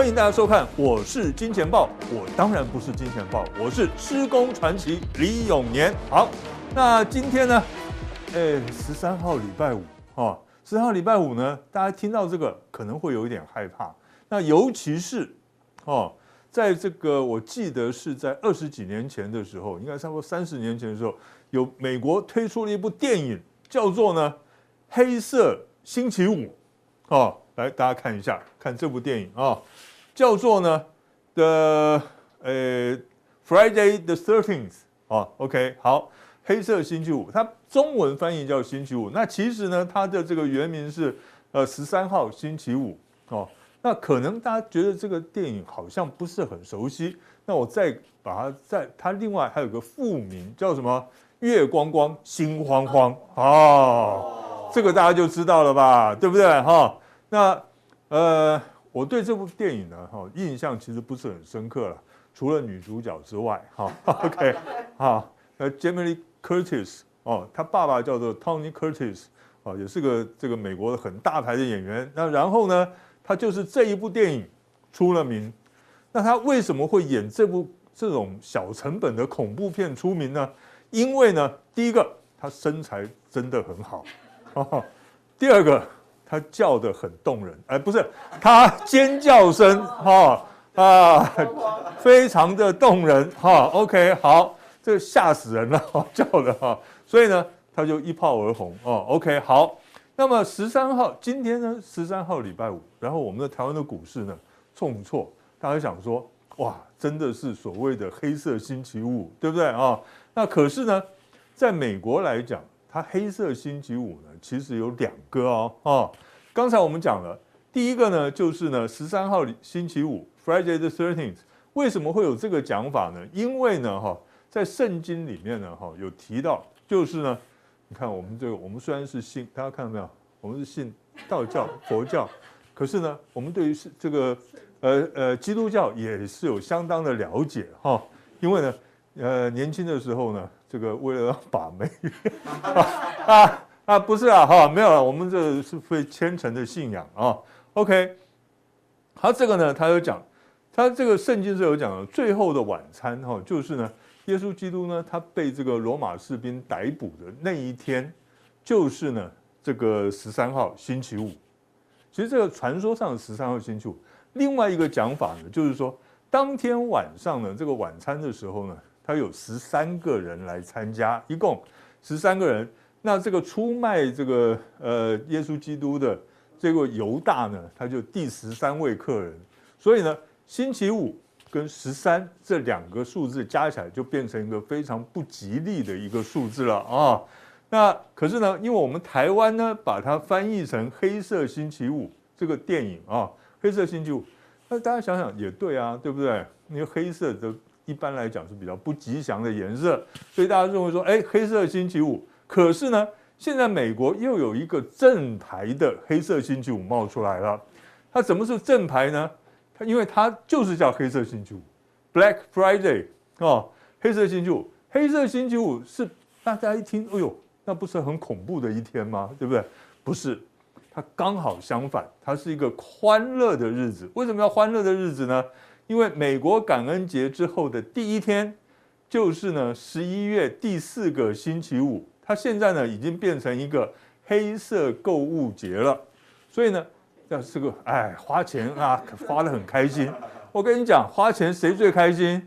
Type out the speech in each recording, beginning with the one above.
欢迎大家收看，我是金钱豹，我当然不是金钱豹，我是施工传奇李永年。好，那今天呢，哎，十三号礼拜五啊，十三号礼拜五呢，大家听到这个可能会有一点害怕。那尤其是哦，在这个我记得是在二十几年前的时候，应该差不多三十年前的时候，有美国推出了一部电影，叫做呢《黑色星期五》哦。来，大家看一下，看这部电影啊、哦，叫做呢的呃 Friday the Thirteenth 啊，OK，好，黑色星期五，它中文翻译叫星期五，那其实呢，它的这个原名是呃十三号星期五哦。那可能大家觉得这个电影好像不是很熟悉，那我再把它再，它另外还有个副名叫什么？月光光，心慌慌哦，这个大家就知道了吧，对不对哈？那呃，我对这部电影呢，哈，印象其实不是很深刻了，除了女主角之外，哈，OK，哈，那 Jamie Curtis 哦，他爸爸叫做 Tony Curtis，哦，也是个这个美国的很大牌的演员。那然后呢，他就是这一部电影出了名。那他为什么会演这部这种小成本的恐怖片出名呢？因为呢，第一个他身材真的很好，哦，第二个。他叫得很动人，哎，不是，他尖叫声哈啊，非常的动人哈。OK，好，这吓死人了，叫的哈。所以呢，他就一炮而红哦。OK，好，那么十三号今天呢，十三号礼拜五，然后我们的台湾的股市呢重挫，大家想说哇，真的是所谓的黑色星期五，对不对啊？那可是呢，在美国来讲。它黑色星期五呢，其实有两个哦，哦，刚才我们讲了，第一个呢就是呢十三号星期五，Friday the Thirteenth，为什么会有这个讲法呢？因为呢哈，在圣经里面呢哈有提到，就是呢，你看我们这个，我们虽然是信，大家看到没有？我们是信道教、佛教，可是呢，我们对于是这个呃呃基督教也是有相当的了解哈，因为呢。呃，年轻的时候呢，这个为了要把妹啊啊 啊，不是啊哈，没有了，我们这是非虔诚的信仰啊。OK，他这个呢，他有讲，他这个圣经是有讲的，最后的晚餐哈，就是呢，耶稣基督呢，他被这个罗马士兵逮捕的那一天，就是呢这个十三号星期五。其实这个传说上十三号星期五，另外一个讲法呢，就是说当天晚上呢，这个晚餐的时候呢。他有十三个人来参加，一共十三个人。那这个出卖这个呃耶稣基督的这个犹大呢，他就第十三位客人。所以呢，星期五跟十三这两个数字加起来就变成一个非常不吉利的一个数字了啊。那可是呢，因为我们台湾呢把它翻译成《黑色星期五》这个电影啊，《黑色星期五》，那大家想想也对啊，对不对？因为黑色的。一般来讲是比较不吉祥的颜色，所以大家认为说，哎，黑色星期五。可是呢，现在美国又有一个正牌的黑色星期五冒出来了。它怎么是正牌呢？它因为它就是叫黑色星期五，Black Friday 哦，黑色星期五。黑色星期五是大家一听，哎呦，那不是很恐怖的一天吗？对不对？不是，它刚好相反，它是一个欢乐的日子。为什么要欢乐的日子呢？因为美国感恩节之后的第一天，就是呢十一月第四个星期五，它现在呢已经变成一个黑色购物节了，所以呢，要是个哎花钱啊，花得很开心。我跟你讲，花钱谁最开心？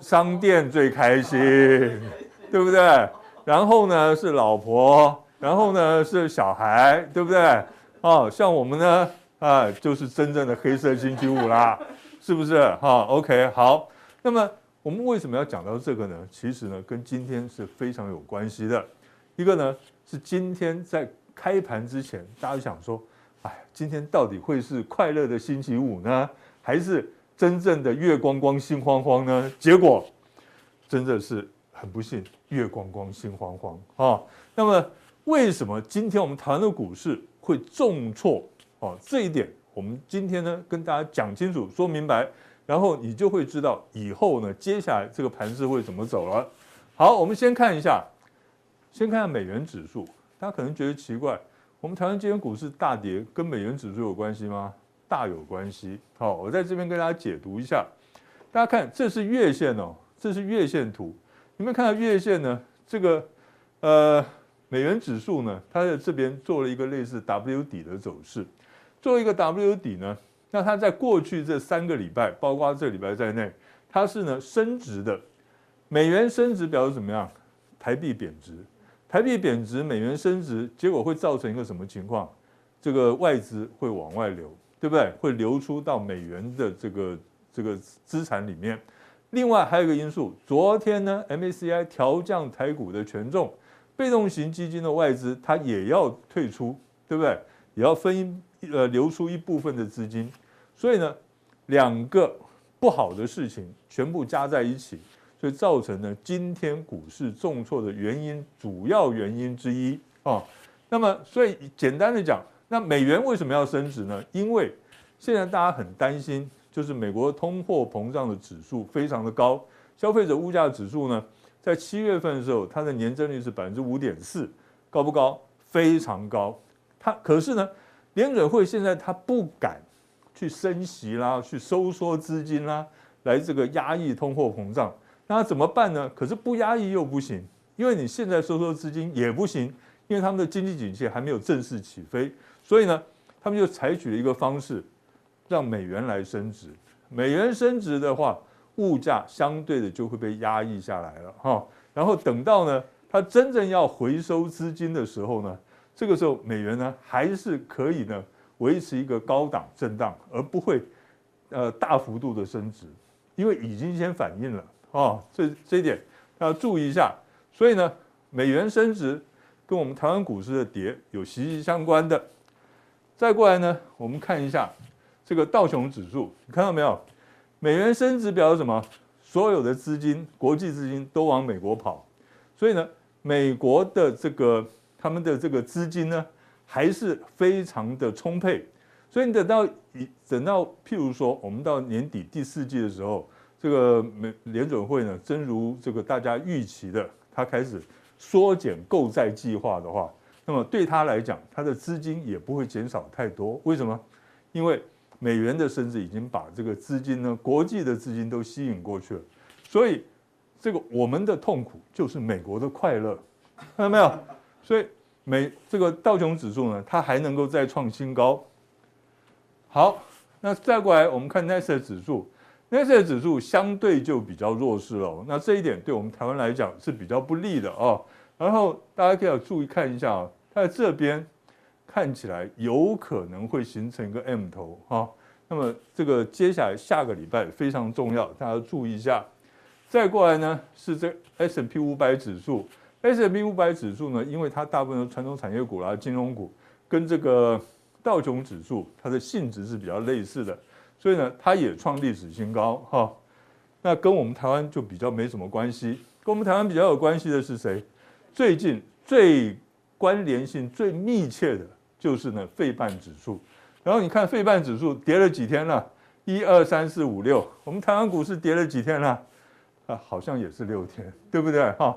商店最开心，对不对？然后呢是老婆，然后呢是小孩，对不对？哦，像我们呢啊，就是真正的黑色星期五啦。是不是哈？OK，好。那么我们为什么要讲到这个呢？其实呢，跟今天是非常有关系的。一个呢，是今天在开盘之前，大家想说，哎，今天到底会是快乐的星期五呢，还是真正的月光光心慌慌呢？结果真的是很不幸，月光光心慌慌啊。那么为什么今天我们台湾的股市会重挫？哦，这一点。我们今天呢，跟大家讲清楚、说明白，然后你就会知道以后呢，接下来这个盘势会怎么走了。好，我们先看一下，先看下美元指数。大家可能觉得奇怪，我们台湾今天股市大跌，跟美元指数有关系吗？大有关系。好，我在这边跟大家解读一下。大家看，这是月线哦，这是月线图。你们看到月线呢？这个呃，美元指数呢，它在这边做了一个类似 W 底的走势。做一个 W 底呢，那它在过去这三个礼拜，包括这礼拜在内，它是呢升值的。美元升值表示怎么样？台币贬值。台币贬值，美元升值，结果会造成一个什么情况？这个外资会往外流，对不对？会流出到美元的这个这个资产里面。另外还有一个因素，昨天呢，M A C I 调降台股的权重，被动型基金的外资它也要退出，对不对？也要分一呃流出一部分的资金，所以呢，两个不好的事情全部加在一起。所以造成了今天股市重挫的原因，主要原因之一啊。那么，所以简单的讲，那美元为什么要升值呢？因为现在大家很担心，就是美国通货膨胀的指数非常的高，消费者物价指数呢，在七月份的时候，它的年增率是百分之五点四，高不高？非常高。它可是呢，联准会现在它不敢去升息啦，去收缩资金啦，来这个压抑通货膨胀。那怎么办呢？可是不压抑又不行，因为你现在收缩资金也不行，因为他们的经济景气还没有正式起飞，所以呢，他们就采取了一个方式，让美元来升值。美元升值的话，物价相对的就会被压抑下来了哈。然后等到呢，它真正要回收资金的时候呢，这个时候美元呢还是可以呢维持一个高档震荡，而不会呃大幅度的升值，因为已经先反映了。哦，这这一点要注意一下。所以呢，美元升值跟我们台湾股市的跌有息息相关的。再过来呢，我们看一下这个道琼指数，你看到没有？美元升值表示什么？所有的资金，国际资金都往美国跑。所以呢，美国的这个他们的这个资金呢，还是非常的充沛。所以你等到一等到譬如说，我们到年底第四季的时候。这个美联准会呢，真如这个大家预期的，它开始缩减购债计划的话，那么对他来讲，它的资金也不会减少太多。为什么？因为美元的升值已经把这个资金呢，国际的资金都吸引过去了。所以，这个我们的痛苦就是美国的快乐，看到没有？所以美这个道琼指数呢，它还能够再创新高。好，那再过来我们看纳斯达克指数。纳斯达克指数相对就比较弱势了，那这一点对我们台湾来讲是比较不利的啊。然后大家可以要注意看一下啊，它在这边看起来有可能会形成一个 M 头哈。那么这个接下来下个礼拜非常重要，大家注意一下。再过来呢是这 S&P 五百指数，S&P 五百指数呢，因为它大部分的传统产业股啦、金融股，跟这个道琼指数它的性质是比较类似的。所以呢，它也创历史新高哈。那跟我们台湾就比较没什么关系。跟我们台湾比较有关系的是谁？最近最关联性最密切的就是呢，费半指数。然后你看费半指数跌了几天了？一二三四五六。我们台湾股市跌了几天了？啊，好像也是六天，对不对？哈，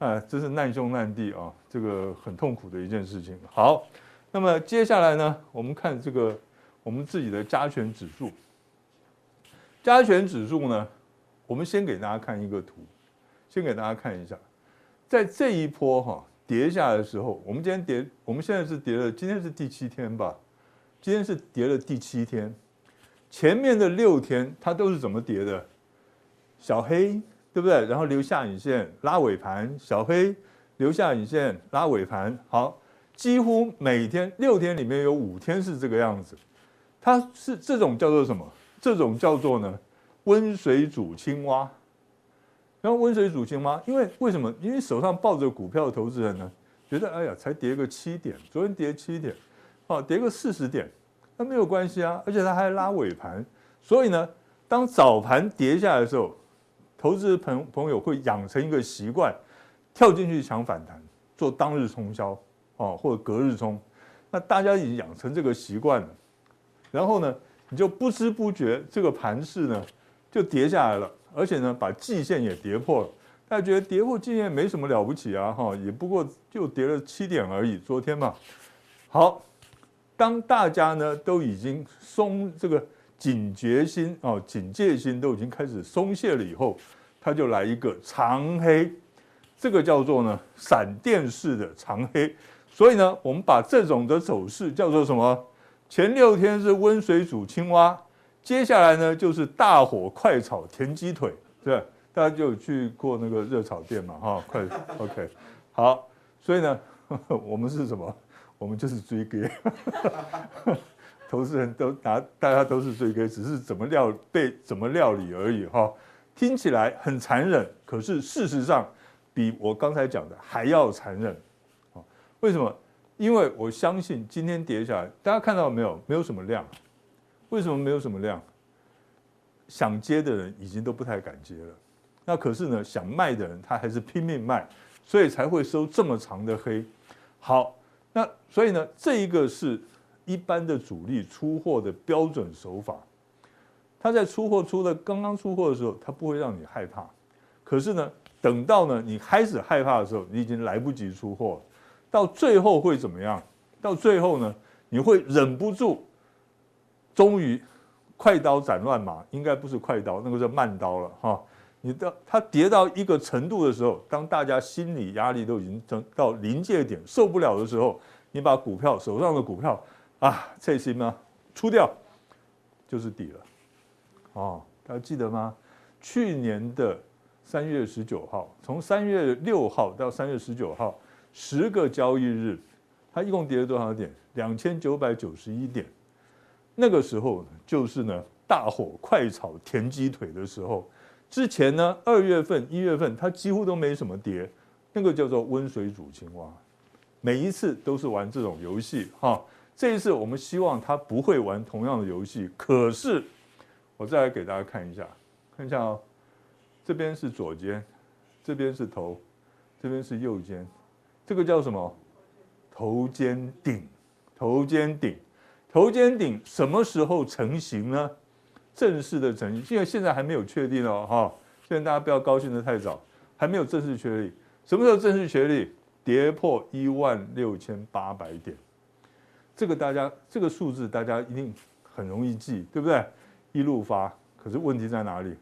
啊，这是难兄难弟啊，这个很痛苦的一件事情。好，那么接下来呢，我们看这个我们自己的加权指数。加权指数呢，我们先给大家看一个图，先给大家看一下，在这一波哈跌下来的时候，我们今天跌，我们现在是跌了，今天是第七天吧？今天是跌了第七天，前面的六天它都是怎么跌的？小黑，对不对？然后留下影线拉尾盘，小黑留下影线拉尾盘，好，几乎每天六天里面有五天是这个样子，它是这种叫做什么？这种叫做呢，温水煮青蛙。然后温水煮青蛙，因为为什么？因为手上抱着股票的投资人呢，觉得哎呀，才跌个七点，昨天跌七点，哦，跌个四十点，那没有关系啊，而且它还拉尾盘，所以呢，当早盘跌下来的时候，投资朋朋友会养成一个习惯，跳进去抢反弹，做当日冲销，哦，或者隔日冲，那大家已经养成这个习惯了，然后呢？你就不知不觉这个盘势呢就跌下来了，而且呢把季线也跌破了。大家觉得跌破季线没什么了不起啊，哈，也不过就跌了七点而已。昨天嘛，好，当大家呢都已经松这个警觉心哦，警戒心都已经开始松懈了以后，它就来一个长黑，这个叫做呢闪电式的长黑。所以呢，我们把这种的走势叫做什么？前六天是温水煮青蛙，接下来呢就是大火快炒田鸡腿，对吧？大家就去过那个热炒店嘛，哈，快，OK，好。所以呢，我们是什么？我们就是水鸡，投资人都拿，大家都是水鸡，只是怎么料被怎么料理而已，哈。听起来很残忍，可是事实上比我刚才讲的还要残忍。为什么？因为我相信今天跌下来，大家看到没有？没有什么量。为什么没有什么量？想接的人已经都不太敢接了。那可是呢，想卖的人他还是拼命卖，所以才会收这么长的黑。好，那所以呢，这一个是一般的主力出货的标准手法。他在出货出的刚刚出货的时候，他不会让你害怕。可是呢，等到呢你开始害怕的时候，你已经来不及出货了。到最后会怎么样？到最后呢，你会忍不住，终于快刀斩乱麻，应该不是快刀，那个是慢刀了哈。你到它跌到一个程度的时候，当大家心理压力都已经到临界点，受不了的时候，你把股票手上的股票啊，这些呢出掉，就是底了。哦，大家记得吗？去年的三月十九号，从三月六号到三月十九号。十个交易日，它一共跌了多少点？两千九百九十一点。那个时候就是呢，大火快炒田鸡腿的时候。之前呢，二月份、一月份它几乎都没什么跌，那个叫做温水煮青蛙。每一次都是玩这种游戏哈。这一次我们希望他不会玩同样的游戏。可是我再来给大家看一下，看一下哦，这边是左肩，这边是头，这边是右肩。这个叫什么？头肩顶，头肩顶，头肩顶什么时候成型呢？正式的成型，因为现在还没有确定哦，哈！现在大家不要高兴得太早，还没有正式确立。什么时候正式确立？跌破一万六千八百点，这个大家这个数字大家一定很容易记，对不对？一路发，可是问题在哪里？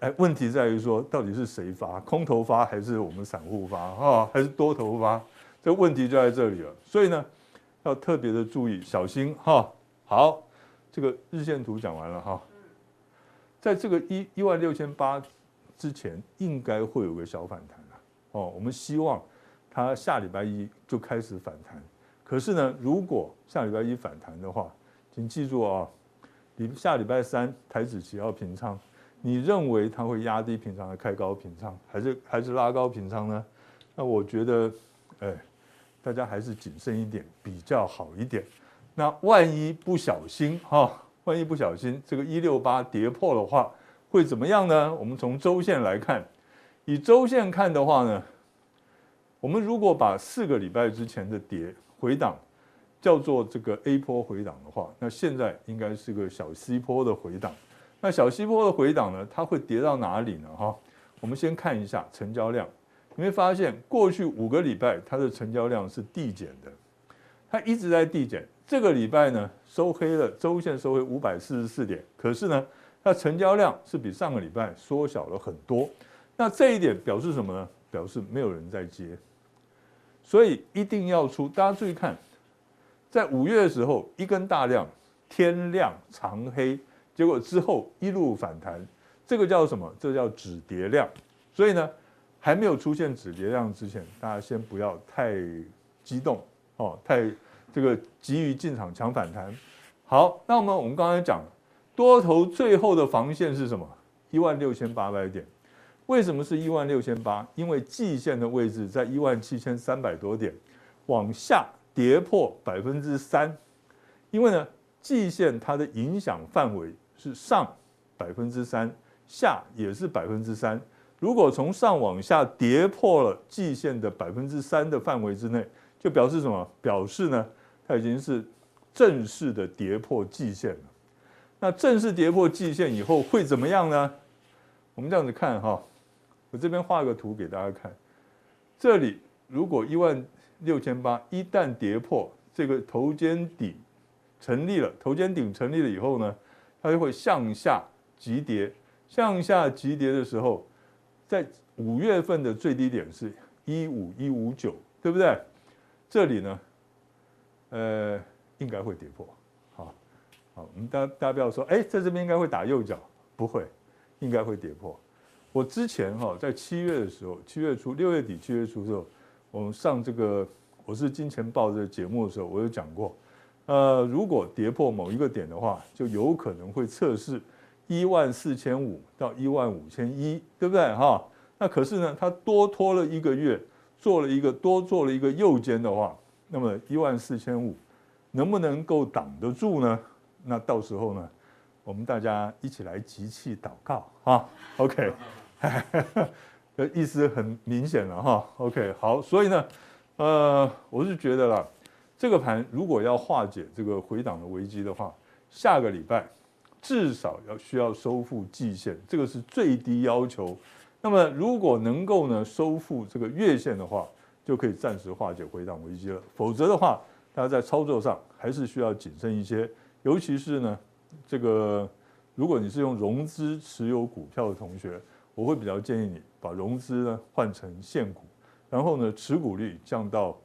哎，问题在于说，到底是谁发？空头发还是我们散户发？哈，还是多头发？这问题就在这里了。所以呢，要特别的注意，小心哈。好，这个日线图讲完了哈。在这个一一万六千八之前，应该会有个小反弹了。哦，我们希望它下礼拜一就开始反弹。可是呢，如果下礼拜一反弹的话，请记住啊，礼下礼拜三台指期要平仓。你认为它会压低平仓，还开高平仓，还是还是拉高平仓呢？那我觉得，哎，大家还是谨慎一点比较好一点。那万一不小心哈，万一不小心这个一六八跌破的话，会怎么样呢？我们从周线来看，以周线看的话呢，我们如果把四个礼拜之前的跌回档叫做这个 A 波回档的话，那现在应该是个小 C 波的回档。那小西坡的回档呢？它会跌到哪里呢？哈，我们先看一下成交量，你会发现过去五个礼拜它的成交量是递减的，它一直在递减。这个礼拜呢收黑了，周线收黑五百四十四点，可是呢它成交量是比上个礼拜缩小了很多。那这一点表示什么呢？表示没有人在接，所以一定要出。大家注意看，在五月的时候一根大量，天量长黑。结果之后一路反弹，这个叫什么？这叫止跌量。所以呢，还没有出现止跌量之前，大家先不要太激动哦，太这个急于进场抢反弹。好，那么我们刚才讲多头最后的防线是什么？一万六千八百点。为什么是一万六千八？因为季线的位置在一万七千三百多点，往下跌破百分之三。因为呢，季线它的影响范围。是上百分之三，下也是百分之三。如果从上往下跌破了季线的百分之三的范围之内，就表示什么？表示呢，它已经是正式的跌破季线了。那正式跌破季线以后会怎么样呢？我们这样子看哈，我这边画个图给大家看。这里如果一万六千八一旦跌破这个头肩底成立了，头肩顶成立了以后呢，它就会向下急跌，向下急跌的时候，在五月份的最低点是一五一五九，对不对？这里呢，呃，应该会跌破。好，好，我们大大家不要说，哎，在这边应该会打右脚，不会，应该会跌破。我之前哈在七月的时候，七月初、六月底、七月初的时候，我们上这个我是金钱报这个节目的时候，我有讲过，呃，如果跌破某一个点的话，就有可能会测试一万四千五到一万五千一，对不对哈？那可是呢，它多拖了一个月，做了一个多做了一个右肩的话，那么一万四千五能不能够挡得住呢？那到时候呢，我们大家一起来集气祷告啊，OK。的 意思很明显了哈，OK，好，所以呢，呃，我是觉得啦，这个盘如果要化解这个回档的危机的话，下个礼拜至少要需要收复季线，这个是最低要求。那么如果能够呢收复这个月线的话，就可以暂时化解回档危机了。否则的话，大家在操作上还是需要谨慎一些，尤其是呢，这个如果你是用融资持有股票的同学。我会比较建议你把融资呢换成现股，然后呢持股率降到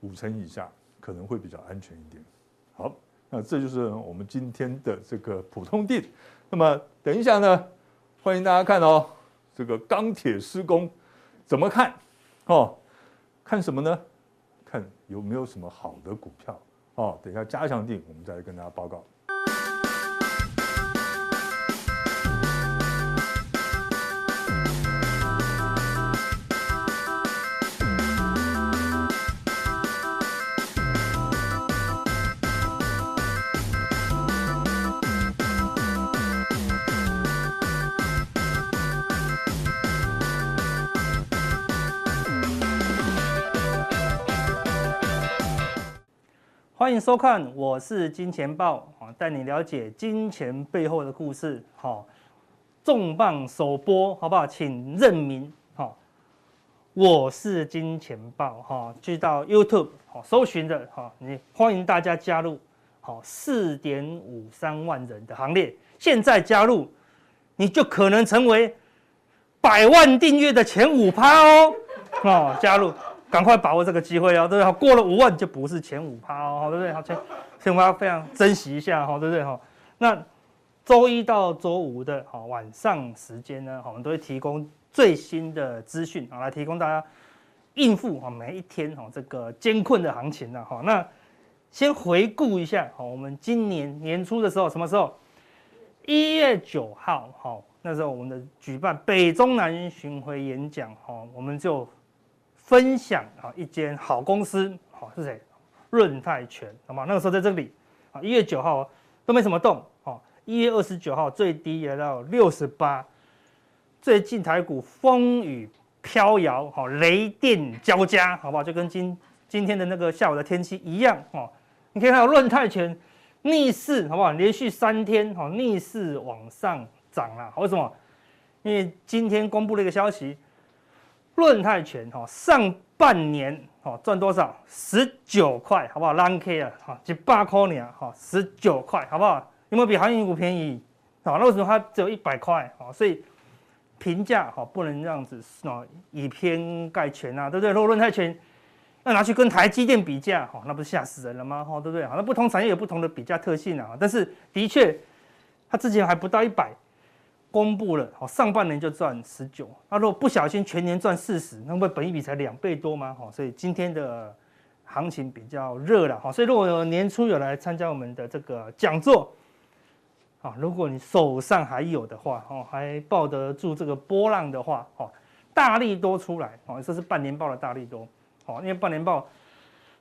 五成以下，可能会比较安全一点。好，那这就是我们今天的这个普通錠。那么等一下呢，欢迎大家看哦，这个钢铁施工怎么看？哦，看什么呢？看有没有什么好的股票哦。等一下加强定，我们再来跟大家报告。欢迎收看，我是金钱豹啊，带你了解金钱背后的故事。好，重磅首播，好不好？请认明。好，我是金钱豹哈，去到 YouTube 好搜寻的哈，你欢迎大家加入好四点五三万人的行列。现在加入，你就可能成为百万订阅的前五趴哦。哦，加入。赶快把握这个机会哦，对不对？过了五万就不是前五趴哦，对不对？好，前前五趴非常珍惜一下哈，对不对？哈，那周一到周五的哈晚上时间呢，我们都会提供最新的资讯啊，来提供大家应付哈每一天哈这个艰困的行情呢。哈，那先回顾一下哈，我们今年年初的时候，什么时候？一月九号，好，那时候我们的举办北中南巡回演讲，哈，我们就。分享啊，一间好公司，好是谁？润泰全，好吗？那个时候在这里啊，一月九号都没什么动，哦，一月二十九号最低也到六十八，最近台股风雨飘摇，哈，雷电交加，好不好？就跟今今天的那个下午的天气一样，哦，你可以看到润泰全逆势，好不好？连续三天，哈，逆势往上涨了，为什么？因为今天公布了一个消息。润泰全哈上半年哈赚多少？十九块，好不好？蓝 K 啊，哈，几百块呢，哈，十九块，好不好？有没有比航运股便宜？啊，那为什么它只有一百块？啊，所以评价哈不能这样子啊，以偏概全啊，对不对？如果润泰全要拿去跟台积电比价，哈，那不是吓死人了吗？哈，对不对？好，那不同产业有不同的比价特性啊，但是的确，它之前还不到一百。公布了，好，上半年就赚十九，那如果不小心全年赚四十，那不本益比才两倍多吗？好，所以今天的行情比较热了，好，所以如果有年初有来参加我们的这个讲座，啊，如果你手上还有的话，哦，还抱得住这个波浪的话，哦，大利多出来，哦，这是半年报的大利多，哦，因为半年报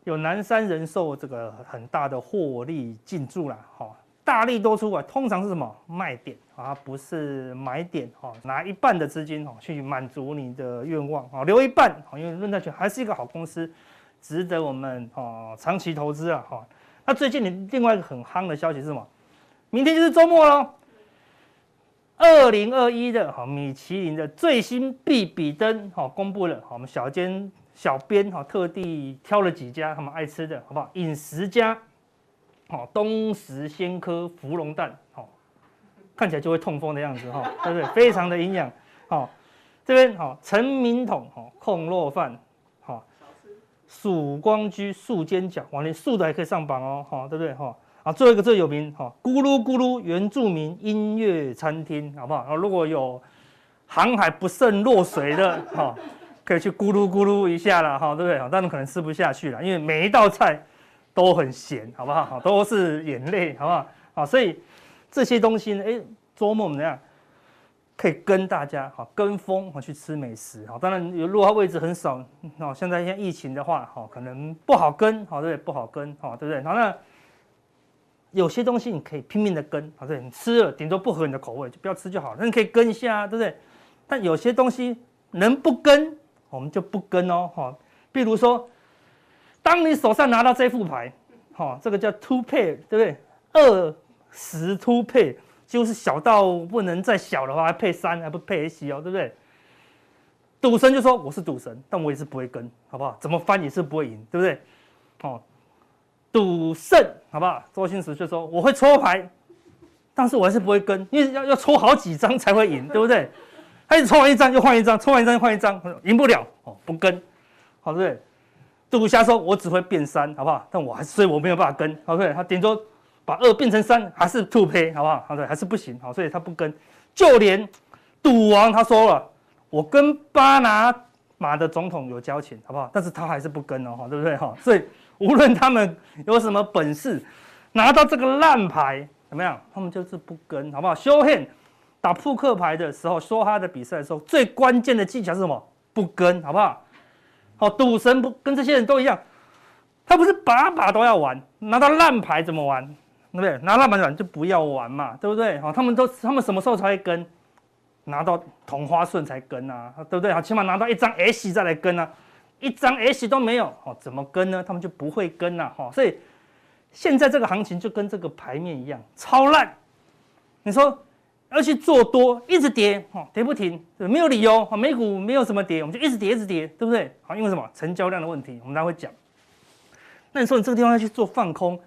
有南山人寿这个很大的获利进驻了，好。大力多出啊，通常是什么卖点啊？不是买点哈。拿一半的资金哈去满足你的愿望啊，留一半，因为论泰全还是一个好公司，值得我们啊长期投资啊哈。那最近你另外一个很夯的消息是什么？明天就是周末喽。二零二一的哈米其林的最新必比登哈公布了，我们小尖小编哈特地挑了几家他们爱吃的，好不好？饮食家，好东石鲜科芙蓉蛋，好看起来就会痛风的样子哈，对不对？非常的营养，好这边好陈明统哈控肉饭，好曙光居素煎饺，哇连素的还可以上榜哦，哈对不对哈？啊最后一个最有名哈咕噜咕噜原住民音乐餐厅，好不好？啊如果有航海不慎落水的哈。可以去咕噜咕噜一下了哈，对不对？当然可能吃不下去了，因为每一道菜都很咸，好不好？好，都是眼泪，好不好？好，所以这些东西呢，哎，周末我们怎样可以跟大家哈跟风哈去吃美食？好，当然如果它位置很少，那，现在像疫情的话，哈，可能不好跟，好，对不对？不好跟，好，对不对？好，那有些东西你可以拼命的跟，好，对，你吃了顶多不合你的口味，就不要吃就好了。那你可以跟一下，对不对？但有些东西能不跟？我们就不跟哦，哈，比如说，当你手上拿到这副牌，哈，这个叫 two pair，对不对？二十 two pair，就是小到不能再小的话，还配三，还不配 S 哦，对不对？赌神就说我是赌神，但我也是不会跟，好不好？怎么翻也是不会赢，对不对？哦，赌圣，好不好？周星驰就说我会抽牌，但是我还是不会跟，因为要要抽好几张才会赢，对不对？他一抽完一张又换一张，抽完一张又换一张，赢不了哦，不跟，好对不对？赌侠说，我只会变三，好不好？但我还是，所以我没有办法跟，，OK？他顶多把二变成三，还是 two pay，好不好？好对，还是不行，好，所以他不跟。就连赌王他说了，我跟巴拿马的总统有交情，好不好？但是他还是不跟哦，对不对？哈，所以无论他们有什么本事，拿到这个烂牌怎么样，他们就是不跟，好不好？修宪。打扑克牌的时候，说他的比赛的时候，最关键的技巧是什么？不跟，好不好？好，赌神不跟这些人都一样，他不是把把都要玩，拿到烂牌怎么玩？对不对？拿烂牌玩就不要玩嘛，对不对？好，他们都他们什么时候才会跟？拿到同花顺才跟啊，对不对？好，起码拿到一张 S 再来跟啊，一张 S 都没有，哦，怎么跟呢？他们就不会跟啊，哈，所以现在这个行情就跟这个牌面一样，超烂。你说？要去做多，一直跌，哈，跌不停，没有理由，美股没有什么跌，我们就一直跌，一直跌，对不对？好，因为什么？成交量的问题，我们待会讲。那你说你这个地方要去做放空，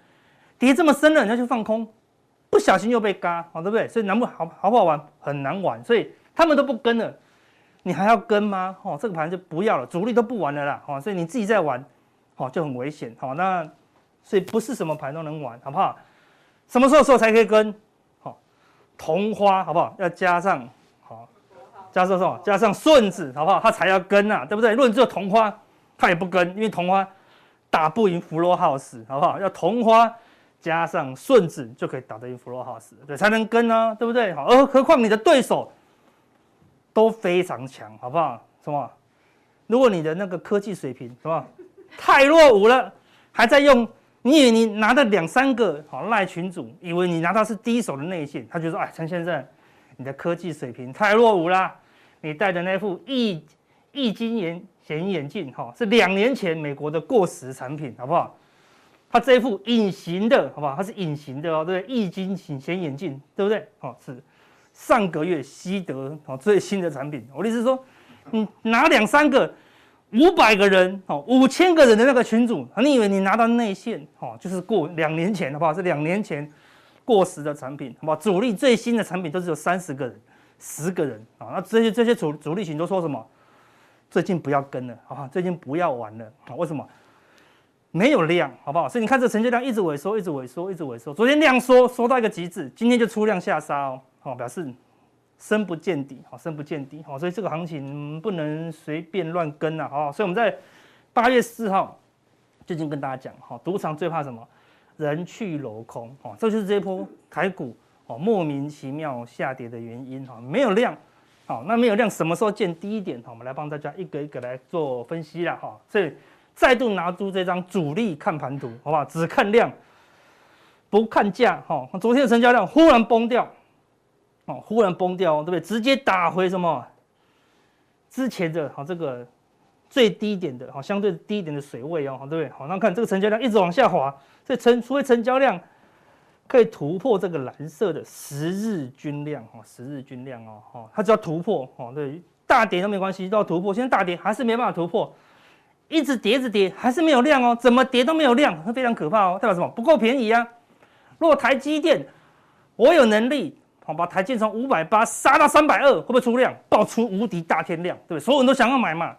跌这么深了，你要去放空，不小心又被嘎，好，对不对？所以难不好好不好玩？很难玩，所以他们都不跟了，你还要跟吗？哦，这个盘就不要了，主力都不玩了啦，哦，所以你自己在玩，哦，就很危险，好，那所以不是什么盘都能玩，好不好？什么时候时候才可以跟？同花好不好？要加上好，加上什么？加上顺子好不好？他才要跟呐，对不对？如果你只有同花，他也不跟，因为同花打不赢 Full House，好不好？要同花加上顺子就可以打得赢 Full House，对，才能跟啊，对不对？好，而何况你的对手都非常强，好不好？什么？如果你的那个科技水平什么太落伍了，还在用。你以为你拿到两三个好赖群主，以为你拿到是第一手的内线，他就说：“哎，陈先生，你的科技水平太落伍啦。你戴的那副易易晶眼显眼镜，哈，是两年前美国的过时产品，好不好？它这副隐形的，好不好？它是隐形的哦，对不对？液晶显显眼镜，对不对？哦，是上个月西德哦最新的产品。我的意思是说，你拿两三个。”五百个人，哦，五千个人的那个群组，你以为你拿到内线，哦，就是过两年前，好不好？是两年前过时的产品，好不好？主力最新的产品都是有三十个人、十个人，啊，那这些这些主主力群都说什么？最近不要跟了，好不好？最近不要玩了，啊，为什么？没有量，好不好？所以你看这成交量一直萎缩，一直萎缩，一直萎缩。昨天量缩缩到一个极致，今天就出量下杀哦，好，表示。深不见底，好，深不见底，好，所以这个行情不能随便乱跟呐，好，所以我们在八月四号最近跟大家讲，好，赌场最怕什么？人去楼空，哦，这就是这一波台股哦莫名其妙下跌的原因，哈，没有量，好，那没有量什么时候见低点？好，我们来帮大家一个一个来做分析了，哈，所以再度拿出这张主力看盘图，好不好？只看量，不看价，哈，昨天的成交量忽然崩掉。哦，忽然崩掉，哦对不对？直接打回什么之前的好这个最低点的，好相对低一点的水位哦，对不对？好，那看这个成交量一直往下滑，所以成除非成交量可以突破这个蓝色的十日均量，哈，十日均量哦，哈，它只要突破，哦，对，大跌都没关系，都要突破。现在大跌还是没办法突破，一直跌，一直跌，还是没有量哦，怎么跌都没有量，非常可怕哦，代表什么？不够便宜啊！如果台积电，我有能力，好把台积从五百八杀到三百二，会不会出量？爆出无敌大天量，对不对？所有人都想要买嘛。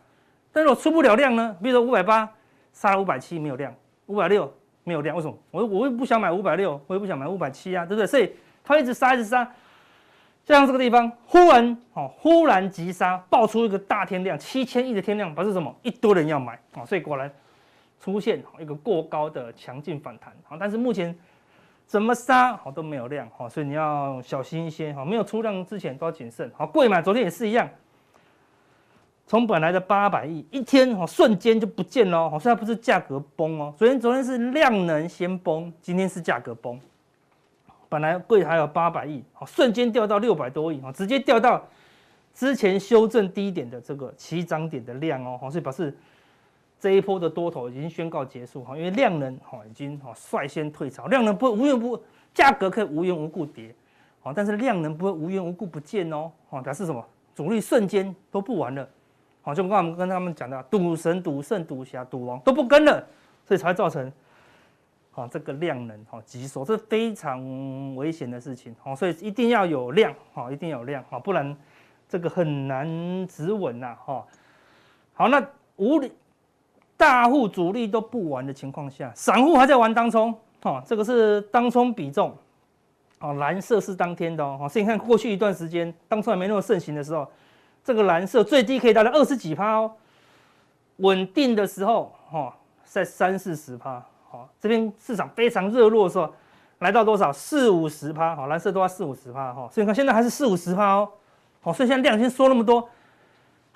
但是我出不了量呢，比如说五百八杀五百七没有量，五百六没有量，为什么？我我又不想买五百六，我也不想买五百七啊，对不对？所以它一直杀，一直杀。就像这个地方，忽然哦，忽然急杀，爆出一个大天量，七千亿的天量，表示什么？一堆人要买啊，所以果然出现一个过高的强劲反弹啊。但是目前怎么杀好都没有量哈，所以你要小心一些哈。没有出量之前都要谨慎。好，贵买昨天也是一样，从本来的八百亿一天哦，瞬间就不见了。好，虽然不是价格崩哦，昨天昨天是量能先崩，今天是价格崩。本来贵还有八百亿，好，瞬间掉到六百多亿，直接掉到之前修正低点的这个起涨点的量哦，好，所以表示这一波的多头已经宣告结束哈，因为量能哈已经哈率先退潮，量能不会无缘无价格可以无缘无故跌，好，但是量能不会无缘无故不见哦，好，表示什么？主力瞬间都不玩了，好，就刚刚我们跟他们讲的赌神、赌圣、赌侠、赌王都不跟了，所以才会造成。好，这个量能哈急缩，这是非常危险的事情，好，所以一定要有量，哈，一定要有量，哈，不然这个很难止稳呐，哈。好，那无理大户主力都不玩的情况下，散户还在玩当冲，哈，这个是当冲比重，哦，蓝色是当天的哦，所以你看过去一段时间当冲还没那么盛行的时候，这个蓝色最低可以达到二十几趴哦，稳定的时候，哈，在三四十趴。好，这边市场非常热络的时候，来到多少？四五十趴，好，蓝色都要四五十趴，哈，所以你看现在还是四五十趴哦，好，所以现在量先缩那么多，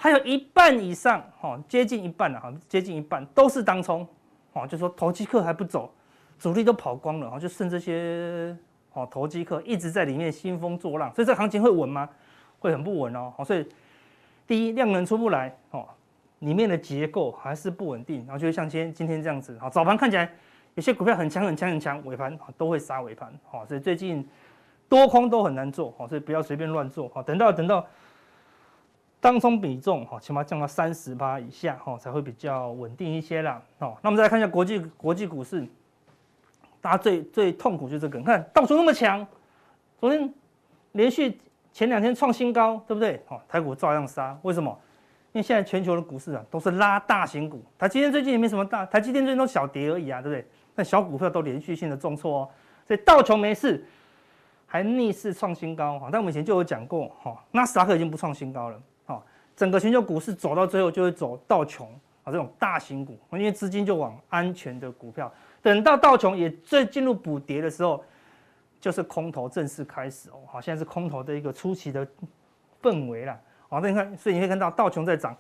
还有一半以上，哈，接近一半了，哈，接近一半都是当冲，哦，就说投机客还不走，主力都跑光了，哈，就剩这些，哦，投机客一直在里面兴风作浪，所以这行情会稳吗？会很不稳哦，好，所以第一量能出不来，哦。里面的结构还是不稳定，然后就会像今天今天这样子，好，早盘看起来有些股票很强很强很强，尾盘都会杀尾盘，好，所以最近多空都很难做，好，所以不要随便乱做，好，等到等到当中比重，好，起码降到三十八以下，好，才会比较稳定一些啦，好，那我们再来看一下国际国际股市，大家最最痛苦就是这个，你看道琼那么强，昨天连续前两天创新高，对不对？好，台股照样杀，为什么？因为现在全球的股市啊，都是拉大型股。台积电最近也没什么大，台积电最近都小跌而已啊，对不对？但小股票都连续性的重挫哦。所以道琼没事，还逆势创新高哈。但我们以前就有讲过哈，纳斯达克已经不创新高了。整个全球股市走到最后就会走道琼啊这种大型股，因为资金就往安全的股票。等到道琼也最进入补跌的时候，就是空头正式开始哦。好，现在是空头的一个初期的氛围啦。好，那你看，所以你可以看到道琼在涨，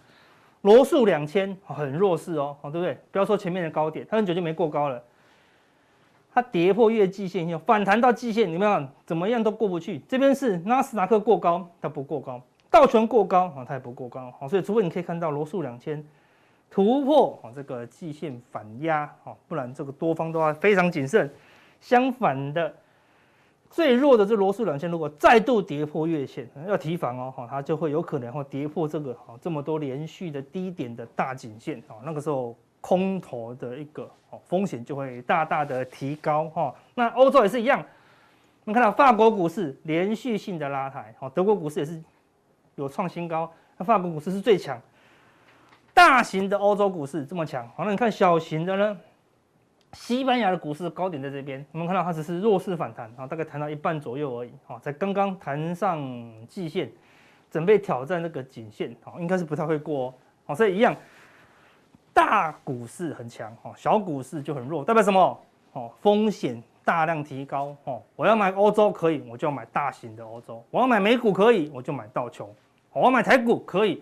罗素两千很弱势哦，好，对不对？不要说前面的高点，它很久就没过高了，它跌破月季线以后反弹到季线，你们看怎么样都过不去。这边是纳斯达克过高，它不过高；道琼过高啊，它也不过高。好，所以除非你可以看到罗素两千突破啊这个季线反压，好，不然这个多方都要非常谨慎。相反的。最弱的这罗素两千，如果再度跌破月线，要提防哦，哈，它就会有可能会跌破这个哈这么多连续的低点的大颈线啊，那个时候空头的一个哦风险就会大大的提高哈。那欧洲也是一样，我们看到法国股市连续性的拉抬，好，德国股市也是有创新高，那法国股市是最强，大型的欧洲股市这么强，好，那你看小型的呢？西班牙的股市高点在这边，我们看到它只是弱势反弹，啊，大概弹到一半左右而已，啊，才刚刚弹上季线，准备挑战那个颈线，啊，应该是不太会过，哦，所以一样，大股市很强，哈，小股市就很弱，代表什么？哦，风险大量提高，哦，我要买欧洲可以，我就要买大型的欧洲；我要买美股可以，我就买道琼；我要买台股可以，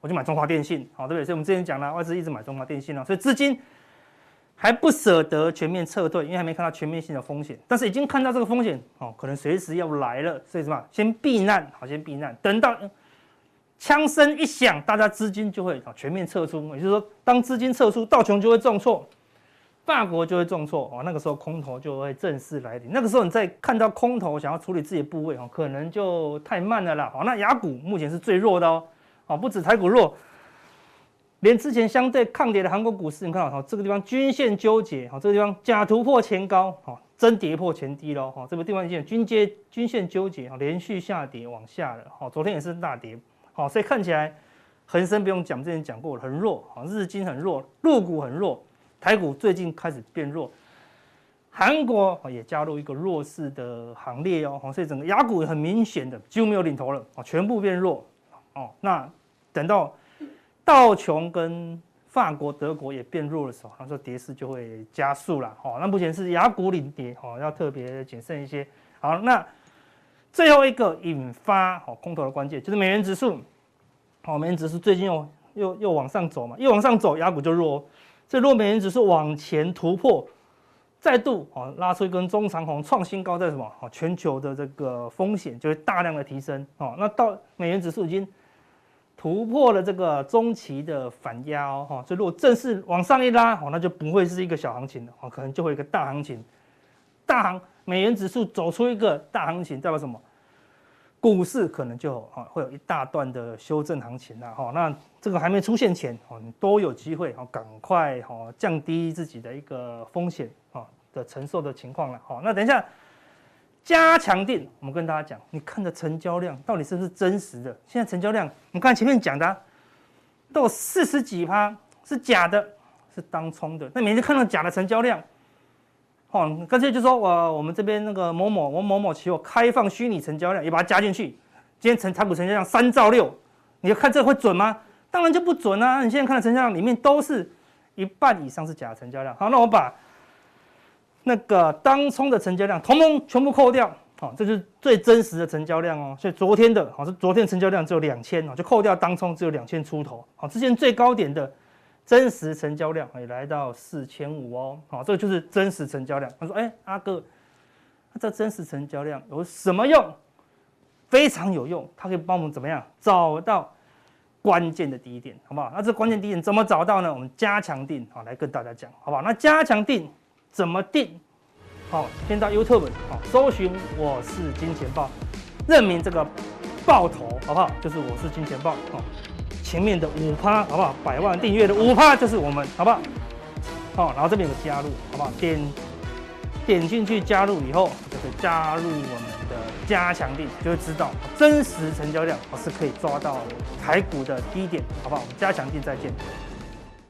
我就买中华电信，好，对不对？所以我们之前讲了，外资一直买中华电信了，所以资金。还不舍得全面撤退，因为还没看到全面性的风险，但是已经看到这个风险哦，可能随时要来了，所以什么？先避难，好，先避难，等到枪声一响，大家资金就会全面撤出。也就是说，当资金撤出，道琼就会重挫，法国就会重挫哦，那个时候空头就会正式来临。那个时候你再看到空头想要处理自己的部位哦，可能就太慢了啦。好，那雅股目前是最弱的哦，哦，不止台股弱。连之前相对抗跌的韩国股市，你看哦这个地方均线纠结，好，这个地方假突破前高，好，真跌破前低喽，好，这个地方线均接均线纠结，好，连续下跌往下了，好，昨天也是大跌，好，所以看起来恒生不用讲，之前讲过了，很弱，好，日经很弱，陆股很弱，台股最近开始变弱，韩国也加入一个弱势的行列哦，好，所以整个亚股很明显的几乎没有领头了，啊，全部变弱，哦，那等到。道琼跟法国、德国也变弱的时候，他说跌势就会加速了。哦，那目前是亚股领跌，哦，要特别谨慎一些。好，那最后一个引发好空头的关键就是美元指数。好，美元指数最近又又又往上走嘛，一往上走，亚股就弱。这弱美元指数往前突破，再度好拉出一根中长红，创新高，在什么？好，全球的这个风险就会大量的提升。哦，那到美元指数已经。突破了这个中期的反压哦，哈，所以如果正式往上一拉，哦，那就不会是一个小行情了，哦，可能就会一个大行情。大行美元指数走出一个大行情，代表什么？股市可能就啊会有一大段的修正行情了，哈。那这个还没出现前，哦，你都有机会，哦，赶快，哦，降低自己的一个风险，啊的承受的情况了，好，那等一下。加强錠，我们跟大家讲，你看的成交量到底是不是真实的？现在成交量，我们看前面讲的、啊，都有四十几趴是假的，是当冲的。那每天看到假的成交量，哦，干脆就说我我们这边那个某某我某某期货开放虚拟成交量，也把它加进去。今天成台股成交量三兆六，你要看这个会准吗？当然就不准啊！你现在看的成交量里面都是一半以上是假成交量。好，那我把。那个当冲的成交量，统统全部扣掉，好，这就是最真实的成交量哦。所以昨天的，好是昨天成交量只有两千哦，就扣掉当冲只有两千出头，好，之前最高点的真实成交量也来到四千五哦，好，这个就是真实成交量。他说，哎，阿哥，这真实成交量有什么用？非常有用，它可以帮我们怎么样找到关键的低点，好不好？那这关键低点怎么找到呢？我们加强定，好，来跟大家讲，好不好？那加强定。怎么定？好，先到 YouTube 好，搜寻我是金钱豹，认明这个爆头好不好？就是我是金钱豹好，前面的五趴好不好？百万订阅的五趴就是我们好不好？好，然后这边有个加入好不好？点点进去加入以后，就可以加入我们的加强定，就会知道真实成交量我是可以抓到台股的低点，好不好？我们加强定再见。